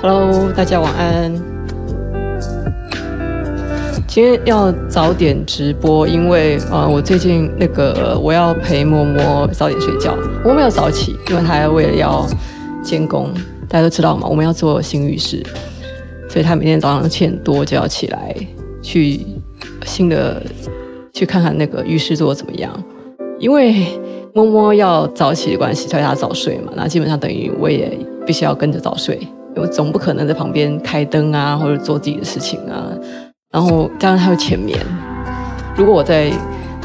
Hello，大家晚安。今天要早点直播，因为呃，我最近那个我要陪默默早点睡觉。我没有早起，因为他为了要监工，大家都知道嘛，我们要做新浴室，所以他每天早上七点多就要起来去新的去看看那个浴室做的怎么样。因为默默要早起的关系，所以他早睡嘛，那基本上等于我也必须要跟着早睡。我总不可能在旁边开灯啊，或者做自己的事情啊。然后当然他会浅眠。如果我在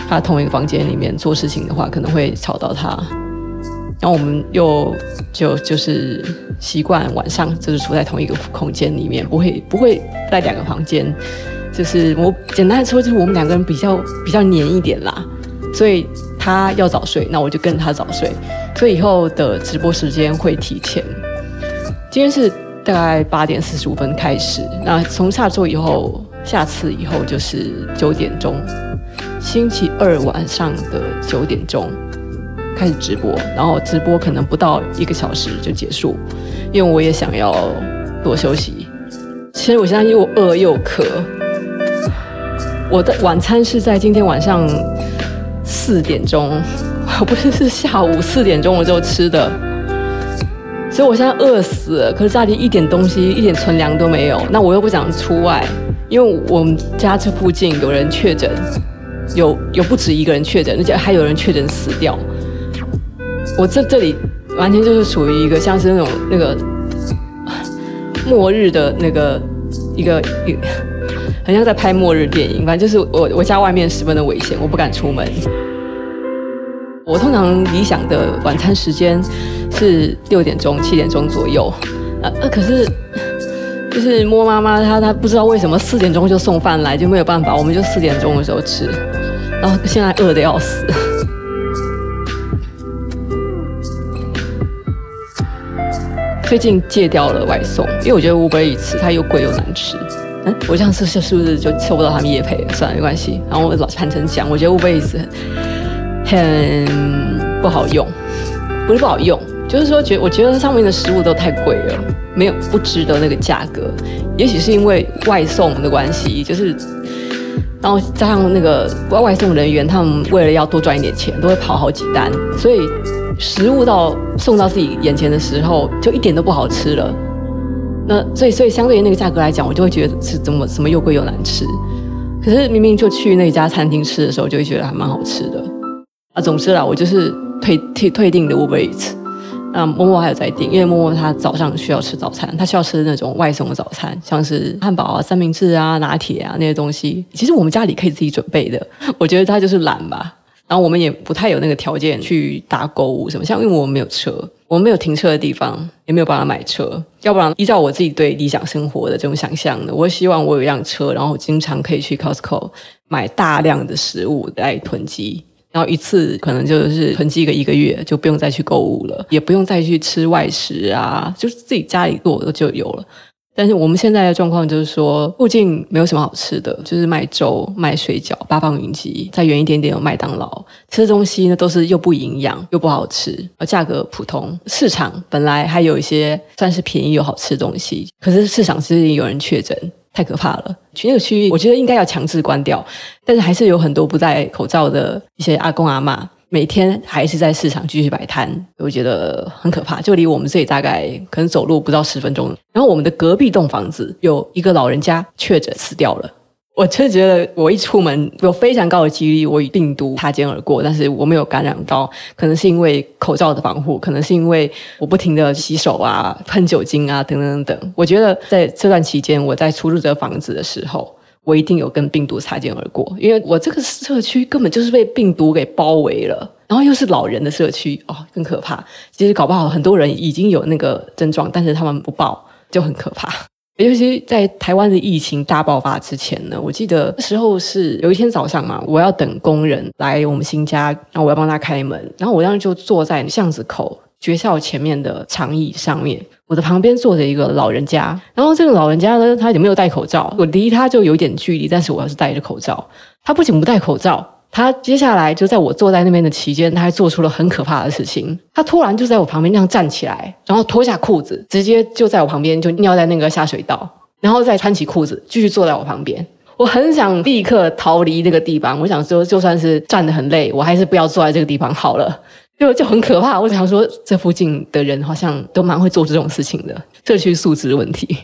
他同一个房间里面做事情的话，可能会吵到他。然后我们又就就是习惯晚上就是处在同一个空间里面，不会不会在两个房间。就是我简单的说，就是我们两个人比较比较黏一点啦。所以他要早睡，那我就跟他早睡。所以以后的直播时间会提前。今天是大概八点四十五分开始，那从下周以后，下次以后就是九点钟，星期二晚上的九点钟开始直播，然后直播可能不到一个小时就结束，因为我也想要多休息。其实我现在又饿又渴，我的晚餐是在今天晚上四点钟，不是是下午四点钟我就吃的。所以我现在饿死了，可是家里一点东西、一点存粮都没有。那我又不想出外，因为我们家这附近有人确诊，有有不止一个人确诊，而且还有人确诊死掉。我这这里完全就是属于一个像是那种那个末日的那个一个一个，很像在拍末日电影。反正就是我我家外面十分的危险，我不敢出门。我通常理想的晚餐时间是六点钟、七点钟左右，呃呃，可是就是摸妈妈她她不知道为什么四点钟就送饭来，就没有办法，我们就四点钟的时候吃，然后现在饿的要死。最近戒掉了外送，因为我觉得 Uber Eats 它又贵又难吃。嗯，我这样是是是不是就抽不到他们夜配了？算了，没关系。然后我老坦诚讲，我觉得 Uber Eats 很不好用，不是不好用，就是说觉我觉得上面的食物都太贵了，没有不值得那个价格。也许是因为外送的关系，就是然后加上那个外外送人员，他们为了要多赚一点钱，都会跑好几单，所以食物到送到自己眼前的时候，就一点都不好吃了。那所以所以相对于那个价格来讲，我就会觉得是怎么怎么又贵又难吃。可是明明就去那家餐厅吃的时候，就会觉得还蛮好吃的。啊，总之啦，我就是退退退订的 Uber Eats，那默默还有在订，因为默默他早上需要吃早餐，他需要吃那种外送的早餐，像是汉堡啊、三明治啊、拿铁啊那些东西。其实我们家里可以自己准备的，我觉得他就是懒吧。然后我们也不太有那个条件去打购物什么，像因为我们没有车，我们没有停车的地方，也没有办法买车。要不然依照我自己对理想生活的这种想象的，我希望我有一辆车，然后我经常可以去 Costco 买大量的食物来囤积。然后一次可能就是囤积个一个月，就不用再去购物了，也不用再去吃外食啊，就是自己家里做的就有了。但是我们现在的状况就是说，附近没有什么好吃的，就是卖粥、卖水饺、八方云集，再远一点点有麦当劳，吃的东西呢都是又不营养又不好吃，而价格普通。市场本来还有一些算是便宜又好吃的东西，可是市场最近有人确诊。太可怕了！去那个区域，我觉得应该要强制关掉。但是还是有很多不戴口罩的一些阿公阿妈，每天还是在市场继续摆摊，我觉得很可怕。就离我们这里大概可能走路不到十分钟。然后我们的隔壁栋房子有一个老人家确诊死掉了。我就觉得，我一出门有非常高的几率我与病毒擦肩而过，但是我没有感染到，可能是因为口罩的防护，可能是因为我不停的洗手啊、喷酒精啊等等等等。我觉得在这段期间，我在出入这个房子的时候，我一定有跟病毒擦肩而过，因为我这个社区根本就是被病毒给包围了，然后又是老人的社区哦，更可怕。其实搞不好很多人已经有那个症状，但是他们不报，就很可怕。尤其在台湾的疫情大爆发之前呢，我记得那时候是有一天早上嘛，我要等工人来我们新家，然后我要帮他开门，然后我当时就坐在巷子口学校前面的长椅上面，我的旁边坐着一个老人家，然后这个老人家呢，他也没有戴口罩，我离他就有点距离，但是我还是戴着口罩。他不仅不戴口罩，他接下来就在我坐在那边的期间，他还做出了很可怕的事情。他突然就在我旁边那样站起来，然后脱下裤子，直接就在我旁边就尿在那个下水道，然后再穿起裤子继续坐在我旁边。我很想立刻逃离那个地方，我想说就算是站得很累，我还是不要坐在这个地方好了。就就很可怕。我想说，这附近的人好像都蛮会做这种事情的，社区素质问题。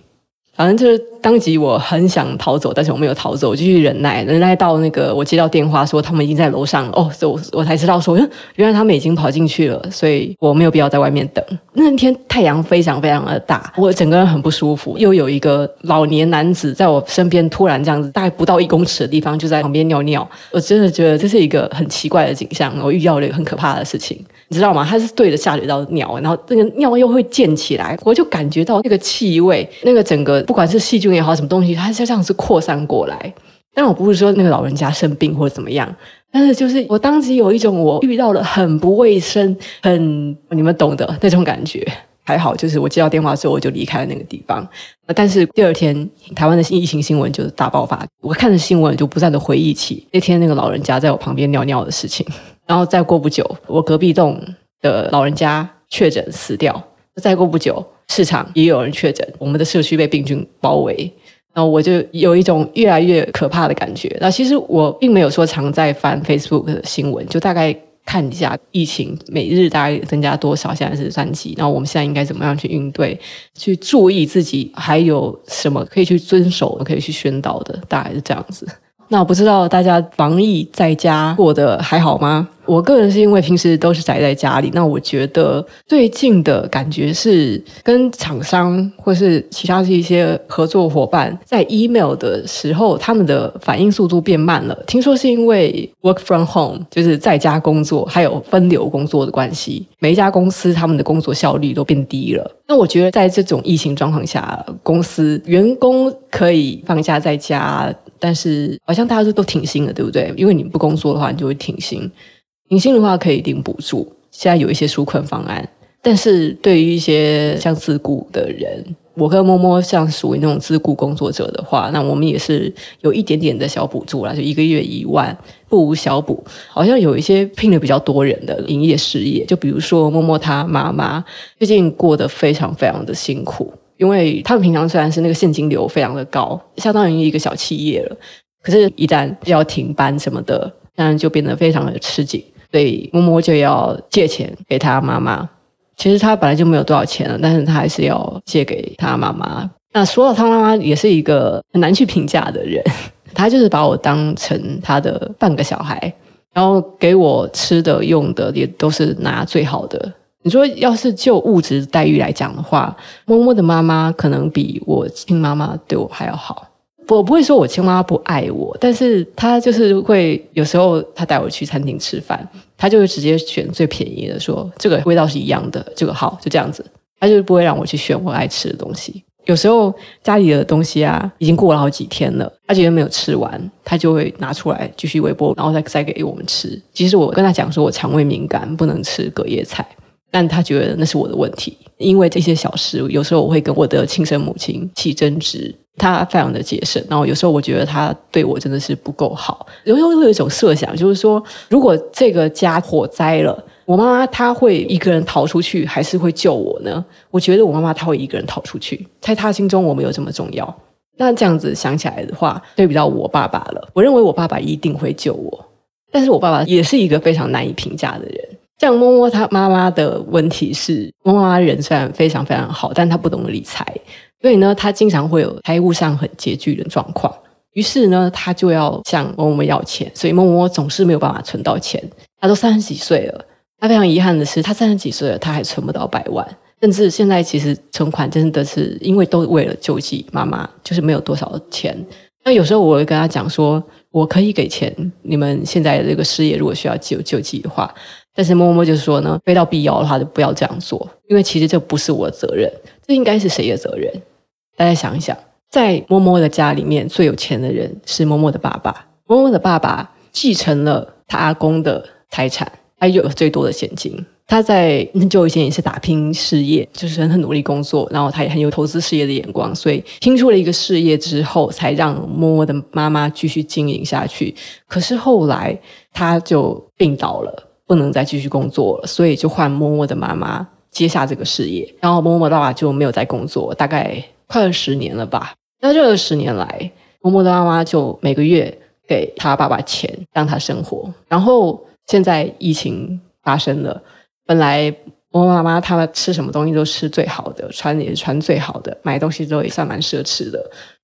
反正就是当即我很想逃走，但是我没有逃走，我继续忍耐，忍耐到那个我接到电话说他们已经在楼上了哦，所以我我才知道说，原来他们已经跑进去了，所以我没有必要在外面等。那天太阳非常非常的大，我整个人很不舒服，又有一个老年男子在我身边突然这样子，大概不到一公尺的地方就在旁边尿尿，我真的觉得这是一个很奇怪的景象，我遇到了一个很可怕的事情。你知道吗？它是对着下水道尿，然后那个尿又会溅起来，我就感觉到那个气味，那个整个不管是细菌也好，什么东西，它就像是扩散过来。但我不是说那个老人家生病或者怎么样，但是就是我当时有一种我遇到了很不卫生、很你们懂的那种感觉。还好，就是我接到电话之后我就离开了那个地方。但是第二天台湾的疫情新闻就是大爆发，我看着新闻就不断的回忆起那天那个老人家在我旁边尿尿的事情。然后再过不久，我隔壁栋的老人家确诊死掉。再过不久，市场也有人确诊，我们的社区被病菌包围。然后我就有一种越来越可怕的感觉。那其实我并没有说常在翻 Facebook 的新闻，就大概看一下疫情每日大概增加多少，现在是三级。然后我们现在应该怎么样去应对？去注意自己还有什么可以去遵守、可以去宣导的，大概是这样子。那我不知道大家防疫在家过得还好吗？我个人是因为平时都是宅在家里，那我觉得最近的感觉是跟厂商或是其他的一些合作伙伴在 email 的时候，他们的反应速度变慢了。听说是因为 work from home，就是在家工作，还有分流工作的关系，每一家公司他们的工作效率都变低了。那我觉得在这种疫情状况下，公司员工可以放假在家。但是好像大家都都挺薪的，对不对？因为你不工作的话，你就会挺薪。挺薪的话可以领补助，现在有一些纾困方案。但是对于一些像自雇的人，我跟摸摸像属于那种自雇工作者的话，那我们也是有一点点的小补助啦，就一个月一万，不无小补。好像有一些聘的比较多人的营业事业，就比如说摸摸他妈妈，最近过得非常非常的辛苦。因为他们平常虽然是那个现金流非常的高，相当于一个小企业了，可是，一旦要停班什么的，当然就变得非常的吃紧，所以摸摸就要借钱给他妈妈。其实他本来就没有多少钱了，但是他还是要借给他妈妈。那说到他妈妈，也是一个很难去评价的人，他就是把我当成他的半个小孩，然后给我吃的用的也都是拿最好的。你说，要是就物质待遇来讲的话，摸摸的妈妈可能比我亲妈妈对我还要好。我不会说我亲妈不爱我，但是她就是会有时候她带我去餐厅吃饭，她就会直接选最便宜的，说这个味道是一样的，这个好，就这样子。她就不会让我去选我爱吃的东西。有时候家里的东西啊，已经过了好几天了，她觉得没有吃完，她就会拿出来继续微波，然后再再给我们吃。其实我跟她讲说，我肠胃敏感，不能吃隔夜菜。但他觉得那是我的问题，因为这些小事，有时候我会跟我的亲生母亲起争执。他非常的节省，然后有时候我觉得他对我真的是不够好。有时候会有一种设想，就是说，如果这个家火灾了，我妈妈她会一个人逃出去，还是会救我呢？我觉得我妈妈她会一个人逃出去，在她心中我没有这么重要。那这样子想起来的话，对比到我爸爸了，我认为我爸爸一定会救我，但是我爸爸也是一个非常难以评价的人。像摸摸他妈妈的问题是，摸摸妈人虽然非常非常好，但他不懂理财，所以呢，他经常会有财务上很拮据的状况。于是呢，他就要向摸摸要钱，所以摸摸总是没有办法存到钱。他都三十几岁了，他非常遗憾的是，他三十几岁了，他还存不到百万。甚至现在其实存款真的是因为都为了救济妈妈，就是没有多少钱。那有时候我会跟他讲说，我可以给钱，你们现在这个事业如果需要救救济的话。但是摸摸就说呢，非到必要的话就不要这样做，因为其实这不是我的责任，这应该是谁的责任？大家想一想，在摸摸的家里面最有钱的人是摸摸的爸爸，摸摸的爸爸继承了他阿公的财产，他有最多的现金，他在很久以前也是打拼事业，就是很努力工作，然后他也很有投资事业的眼光，所以拼出了一个事业之后，才让默默的妈妈继续经营下去。可是后来他就病倒了，不能再继续工作了，所以就换默默的妈妈接下这个事业，然后默默爸爸就没有再工作，大概快二十年了吧。那这二十年来，默默的妈妈就每个月给他爸爸钱让他生活，然后现在疫情发生了。本来我妈妈他们吃什么东西都吃最好的，穿也是穿最好的，买东西都也算蛮奢侈的，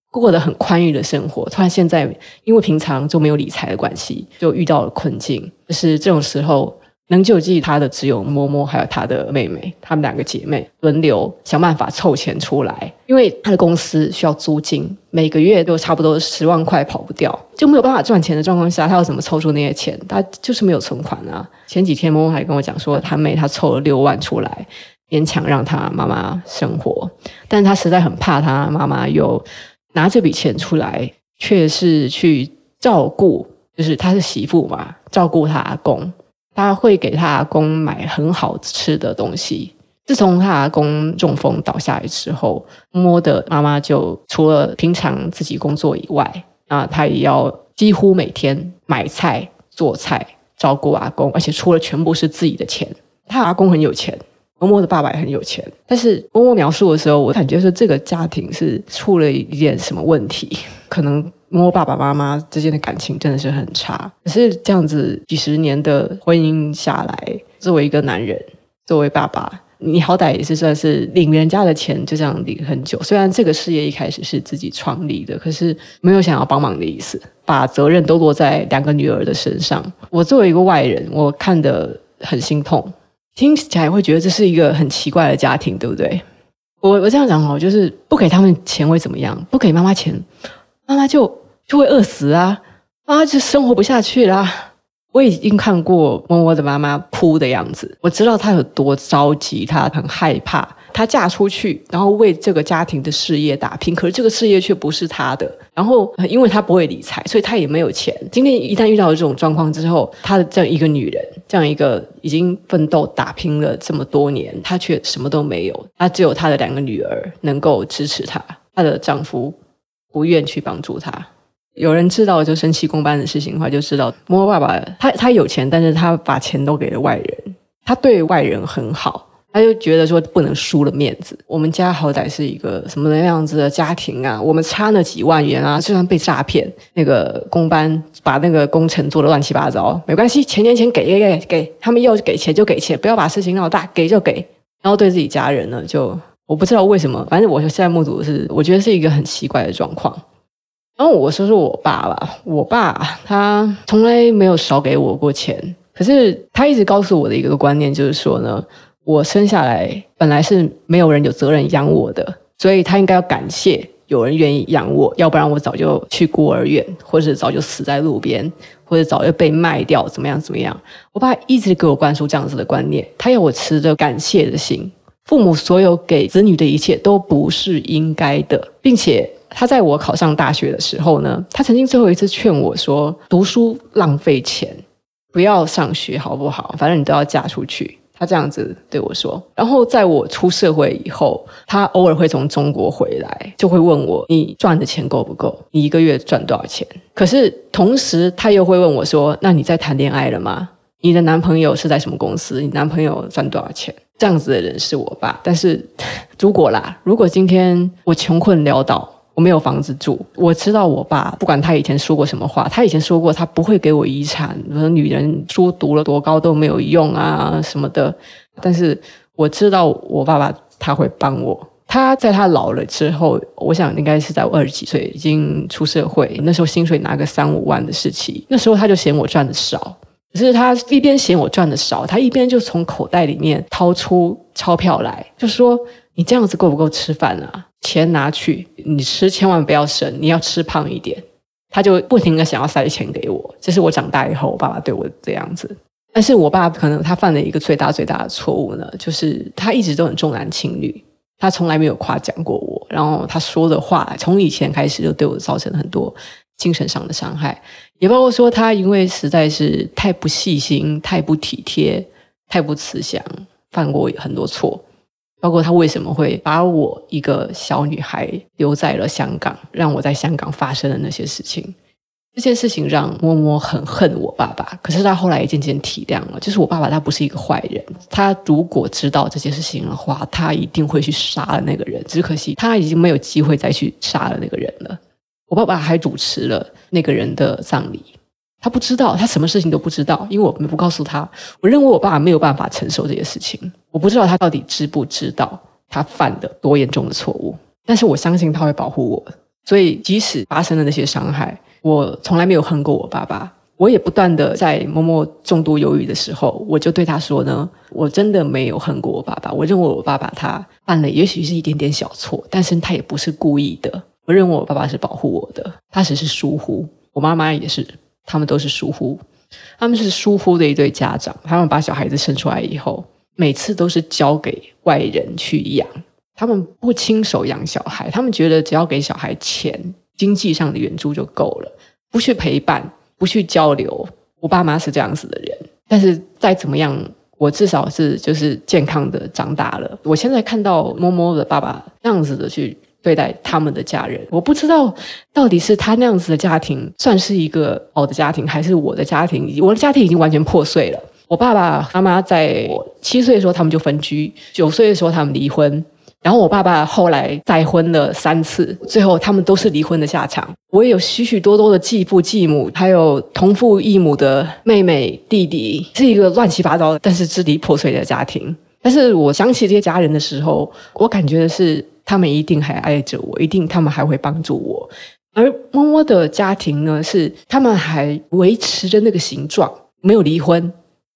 过得很宽裕的生活。突然现在因为平常就没有理财的关系，就遇到了困境。就是这种时候。能救济他的只有默默，还有他的妹妹，他们两个姐妹轮流想办法凑钱出来。因为他的公司需要租金，每个月都差不多十万块跑不掉，就没有办法赚钱的状况下，他要怎么凑出那些钱？他就是没有存款啊。前几天默默还跟我讲说，他妹他凑了六万出来，勉强让他妈妈生活，但他实在很怕他妈妈又拿这笔钱出来，却是去照顾，就是他是媳妇嘛，照顾他阿公。他会给他阿公买很好吃的东西。自从他阿公中风倒下来之后，默默的妈妈就除了平常自己工作以外，啊，他也要几乎每天买菜、做菜、照顾阿公，而且出了全部是自己的钱。他阿公很有钱，默默的爸爸也很有钱，但是默默描述的时候，我感觉说这个家庭是出了一点什么问题，可能。默默爸爸妈妈之间的感情真的是很差，可是这样子几十年的婚姻下来，作为一个男人，作为爸爸，你好歹也是算是领人家的钱，就这样领很久。虽然这个事业一开始是自己创立的，可是没有想要帮忙的意思，把责任都落在两个女儿的身上。我作为一个外人，我看得很心痛，听起来会觉得这是一个很奇怪的家庭，对不对？我我这样讲哦，就是不给他们钱会怎么样？不给妈妈钱。妈妈就就会饿死啊！妈妈就生活不下去啦。我已经看过默默的妈妈哭的样子，我知道她有多着急，她很害怕。她嫁出去，然后为这个家庭的事业打拼，可是这个事业却不是她的。然后，因为她不会理财，所以她也没有钱。今天一旦遇到了这种状况之后，她的这样一个女人，这样一个已经奋斗打拼了这么多年，她却什么都没有。她只有她的两个女儿能够支持她，她的丈夫。不愿去帮助他。有人知道就生气公班的事情的话，就知道摸爸爸他他有钱，但是他把钱都给了外人。他对外人很好，他就觉得说不能输了面子。我们家好歹是一个什么样子的家庭啊？我们差那几万元啊，就算被诈骗，那个公班把那个工程做得乱七八糟，没关系，钱钱钱给给给给，他们要给钱就给钱，不要把事情闹大，给就给。然后对自己家人呢，就。我不知道为什么，反正我现在目睹的是，我觉得是一个很奇怪的状况。然后我说说我爸吧，我爸他从来没有少给我过钱，可是他一直告诉我的一个观念就是说呢，我生下来本来是没有人有责任养我的，所以他应该要感谢有人愿意养我，要不然我早就去孤儿院，或者早就死在路边，或者早就被卖掉，怎么样怎么样。我爸一直给我灌输这样子的观念，他要我持着感谢的心。父母所有给子女的一切都不是应该的，并且他在我考上大学的时候呢，他曾经最后一次劝我说：“读书浪费钱，不要上学好不好？反正你都要嫁出去。”他这样子对我说。然后在我出社会以后，他偶尔会从中国回来，就会问我：“你赚的钱够不够？你一个月赚多少钱？”可是同时他又会问我说：“那你在谈恋爱了吗？你的男朋友是在什么公司？你男朋友赚多少钱？”这样子的人是我爸，但是 如果啦，如果今天我穷困潦倒，我没有房子住，我知道我爸不管他以前说过什么话，他以前说过他不会给我遗产，说女人书读了多高都没有用啊什么的，但是我知道我爸爸他会帮我，他在他老了之后，我想应该是在我二十几岁已经出社会，那时候薪水拿个三五万的时期，那时候他就嫌我赚的少。可是他一边嫌我赚的少，他一边就从口袋里面掏出钞票来，就说：“你这样子够不够吃饭啊？钱拿去，你吃千万不要省，你要吃胖一点。”他就不停的想要塞钱给我。这是我长大以后，我爸爸对我这样子。但是我爸可能他犯了一个最大最大的错误呢，就是他一直都很重男轻女，他从来没有夸奖过我。然后他说的话，从以前开始就对我造成很多精神上的伤害。也包括说，他因为实在是太不细心、太不体贴，太不慈祥，犯过很多错，包括他为什么会把我一个小女孩留在了香港，让我在香港发生的那些事情。这件事情让摸摸很恨我爸爸，可是他后来也渐渐体谅了，就是我爸爸他不是一个坏人，他如果知道这件事情的话，他一定会去杀了那个人。只可惜他已经没有机会再去杀了那个人了。我爸爸还主持了那个人的葬礼，他不知道，他什么事情都不知道，因为我们不告诉他。我认为我爸爸没有办法承受这些事情，我不知道他到底知不知道他犯的多严重的错误，但是我相信他会保护我，所以即使发生了那些伤害。我从来没有恨过我爸爸，我也不断的在默默重度忧郁的时候，我就对他说呢，我真的没有恨过我爸爸。我认为我爸爸他犯了也许是一点点小错，但是他也不是故意的。我认为我爸爸是保护我的，他只是疏忽。我妈妈也是，他们都是疏忽，他们是疏忽的一对家长。他们把小孩子生出来以后，每次都是交给外人去养，他们不亲手养小孩，他们觉得只要给小孩钱，经济上的援助就够了。不去陪伴，不去交流，我爸妈是这样子的人。但是再怎么样，我至少是就是健康的长大了。我现在看到摸摸的爸爸那样子的去对待他们的家人，我不知道到底是他那样子的家庭算是一个好的家庭，还是我的家庭，我的家庭已经完全破碎了。我爸爸妈妈在我七岁的时候他们就分居，九岁的时候他们离婚。然后我爸爸后来再婚了三次，最后他们都是离婚的下场。我也有许许多多的继父继母，还有同父异母的妹妹弟弟，是一个乱七八糟但是支离破碎的家庭。但是我想起这些家人的时候，我感觉的是他们一定还爱着我，一定他们还会帮助我。而摸摸的家庭呢，是他们还维持着那个形状，没有离婚，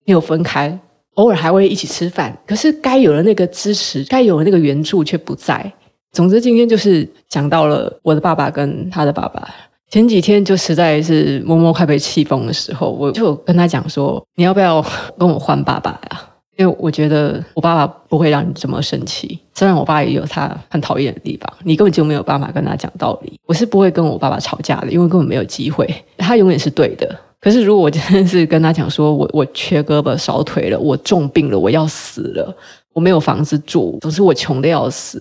没有分开。偶尔还会一起吃饭，可是该有的那个支持，该有的那个援助却不在。总之，今天就是讲到了我的爸爸跟他的爸爸。前几天就实在是摸摸快被气疯的时候，我就跟他讲说：“你要不要跟我换爸爸呀？因为我觉得我爸爸不会让你这么生气。虽然我爸也有他很讨厌的地方，你根本就没有办法跟他讲道理。我是不会跟我爸爸吵架的，因为根本没有机会。他永远是对的。”可是，如果我真的是跟他讲说，我我缺胳膊少腿了，我重病了，我要死了，我没有房子住，总之我穷得要死，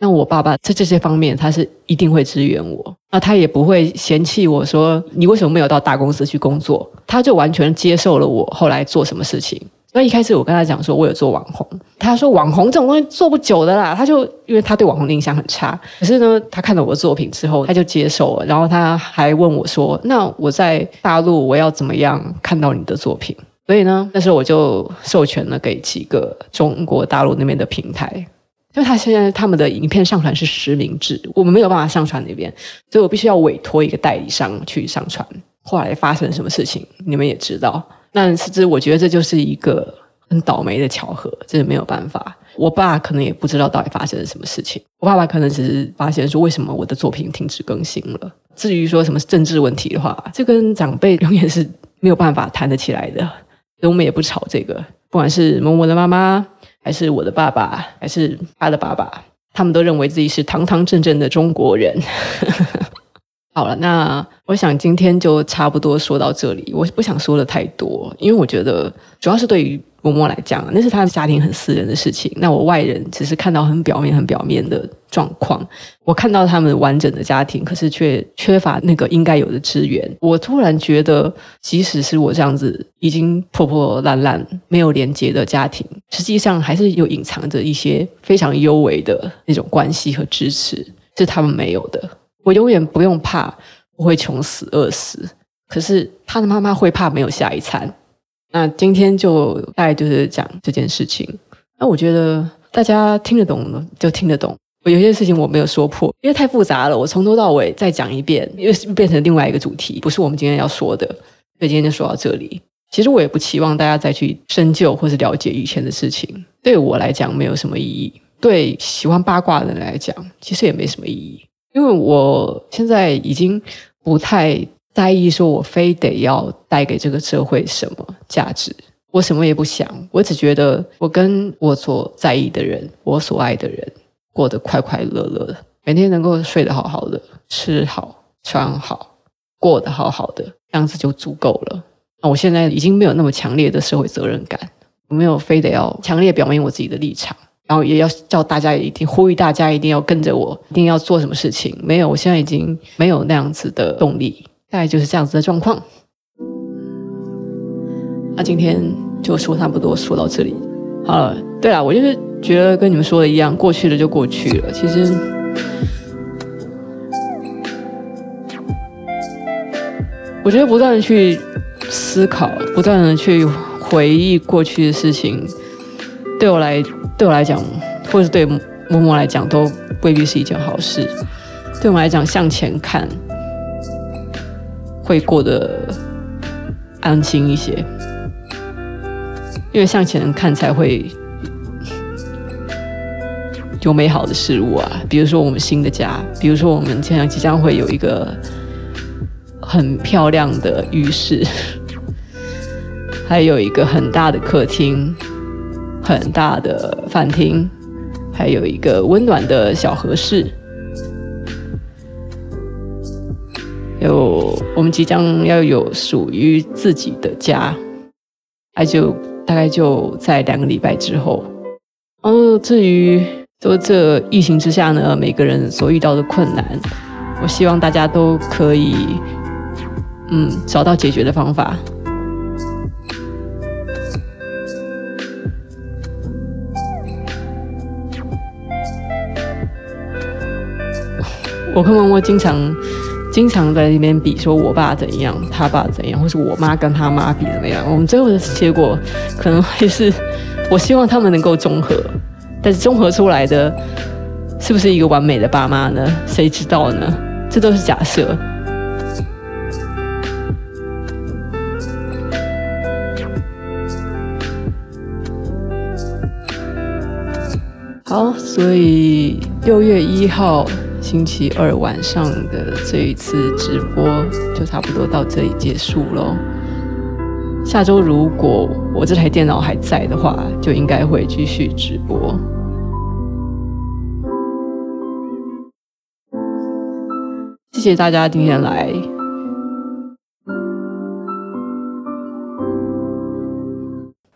那我爸爸在这些方面他是一定会支援我，那他也不会嫌弃我说你为什么没有到大公司去工作，他就完全接受了我后来做什么事情。那一开始我跟他讲说，我有做网红，他说网红这种东西做不久的啦，他就因为他对网红的印象很差。可是呢，他看到我的作品之后，他就接受了，然后他还问我说：“那我在大陆我要怎么样看到你的作品？”所以呢，那时候我就授权了给几个中国大陆那边的平台，因为他现在他们的影片上传是实名制，我们没有办法上传那边，所以我必须要委托一个代理商去上传。后来发生什么事情，你们也知道。那实我觉得这就是一个很倒霉的巧合，这是没有办法。我爸可能也不知道到底发生了什么事情，我爸爸可能只是发现说，为什么我的作品停止更新了。至于说什么政治问题的话，这跟长辈永远是没有办法谈得起来的。所以我们也不吵这个，不管是摸摸的妈妈，还是我的爸爸，还是他的爸爸，他们都认为自己是堂堂正正的中国人。好了，那我想今天就差不多说到这里。我不想说的太多，因为我觉得主要是对于摸摸来讲，那是他的家庭很私人的事情。那我外人只是看到很表面、很表面的状况。我看到他们完整的家庭，可是却缺乏那个应该有的资源。我突然觉得，即使是我这样子已经破破烂烂、没有连接的家庭，实际上还是有隐藏着一些非常优微的那种关系和支持，是他们没有的。我永远不用怕我会穷死饿死，可是他的妈妈会怕没有下一餐。那今天就大概就是讲这件事情。那我觉得大家听得懂就听得懂。我有些事情我没有说破，因为太复杂了。我从头到尾再讲一遍，又变成另外一个主题，不是我们今天要说的。所以今天就说到这里。其实我也不期望大家再去深究或是了解以前的事情，对我来讲没有什么意义。对喜欢八卦的人来讲，其实也没什么意义。因为我现在已经不太在意，说我非得要带给这个社会什么价值，我什么也不想，我只觉得我跟我所在意的人，我所爱的人过得快快乐乐的，每天能够睡得好好的，吃好穿好，过得好好的，这样子就足够了。那我现在已经没有那么强烈的社会责任感。我没有非得要强烈表明我自己的立场，然后也要叫大家一定呼吁大家一定要跟着我，一定要做什么事情。没有，我现在已经没有那样子的动力，大概就是这样子的状况。那今天就说差不多，说到这里好了。对了，我就是觉得跟你们说的一样，过去了就过去了。其实，我觉得不断的去思考，不断的去。回忆过去的事情，对我来对我来讲，或者对默默来讲，都未必是一件好事。对我来讲，向前看会过得安心一些，因为向前看才会有美好的事物啊。比如说我们新的家，比如说我们现在即将会有一个很漂亮的浴室。还有一个很大的客厅，很大的饭厅，还有一个温暖的小和室。有我们即将要有属于自己的家，那就大概就在两个礼拜之后。哦，至于说这疫情之下呢，每个人所遇到的困难，我希望大家都可以嗯找到解决的方法。我跟默默经常经常在那边比，说我爸怎样，他爸怎样，或是我妈跟他妈比怎么样。我们最后的结果可能会是，我希望他们能够综合，但是综合出来的是不是一个完美的爸妈呢？谁知道呢？这都是假设。好，所以六月一号。星期二晚上的这一次直播就差不多到这里结束喽。下周如果我这台电脑还在的话，就应该会继续直播。谢谢大家今天来。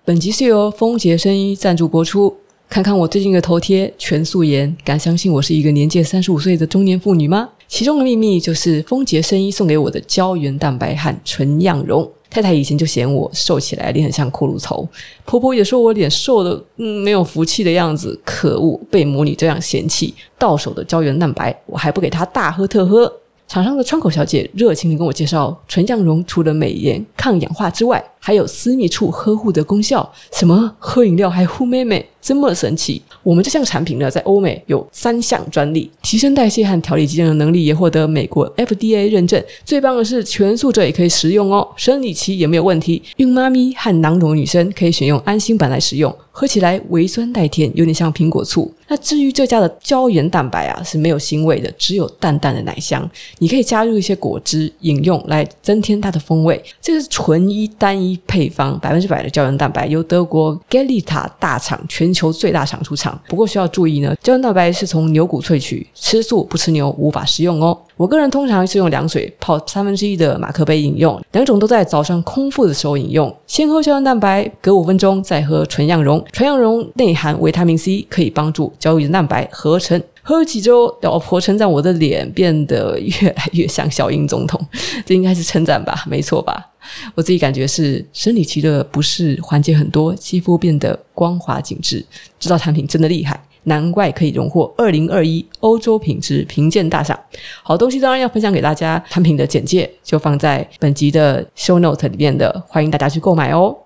本集是由丰杰声音赞助播出。看看我最近的头贴，全素颜，敢相信我是一个年届三十五岁的中年妇女吗？其中的秘密就是丰杰生医送给我的胶原蛋白和纯漾容。太太以前就嫌我瘦起来脸很像骷髅头，婆婆也说我脸瘦的嗯没有福气的样子，可恶，被母女这样嫌弃。到手的胶原蛋白，我还不给她大喝特喝。厂商的窗口小姐热情地跟我介绍，纯漾容除了美颜、抗氧化之外，还有私密处呵护的功效。什么喝饮料还护妹妹？这么神奇！我们这项产品呢，在欧美有三项专利，提升代谢和调理机能的能力也获得美国 FDA 认证。最棒的是，全素者也可以食用哦，生理期也没有问题。孕妈咪和囊肿女生可以选用安心版来食用，喝起来微酸带甜，有点像苹果醋。那至于这家的胶原蛋白啊，是没有腥味的，只有淡淡的奶香。你可以加入一些果汁饮用来增添它的风味。这个是纯一单一配方，百分之百的胶原蛋白，由德国 Galita 大厂全。球最大厂出厂，不过需要注意呢，胶原蛋白是从牛骨萃取，吃素不吃牛无法食用哦。我个人通常是用凉水泡三分之一的马克杯饮用，两种都在早上空腹的时候饮用。先喝胶原蛋白，隔五分钟再喝纯羊绒。纯羊绒内含维他命 C，可以帮助胶原蛋白合成。喝了几周，老婆称赞我的脸变得越来越像小英总统，这应该是称赞吧？没错吧？我自己感觉是生理期的不适缓解很多，肌肤变得光滑紧致。这道产品真的厉害，难怪可以荣获二零二一欧洲品质评鉴大赏。好东西当然要分享给大家，产品的简介就放在本集的 show note 里面的，欢迎大家去购买哦。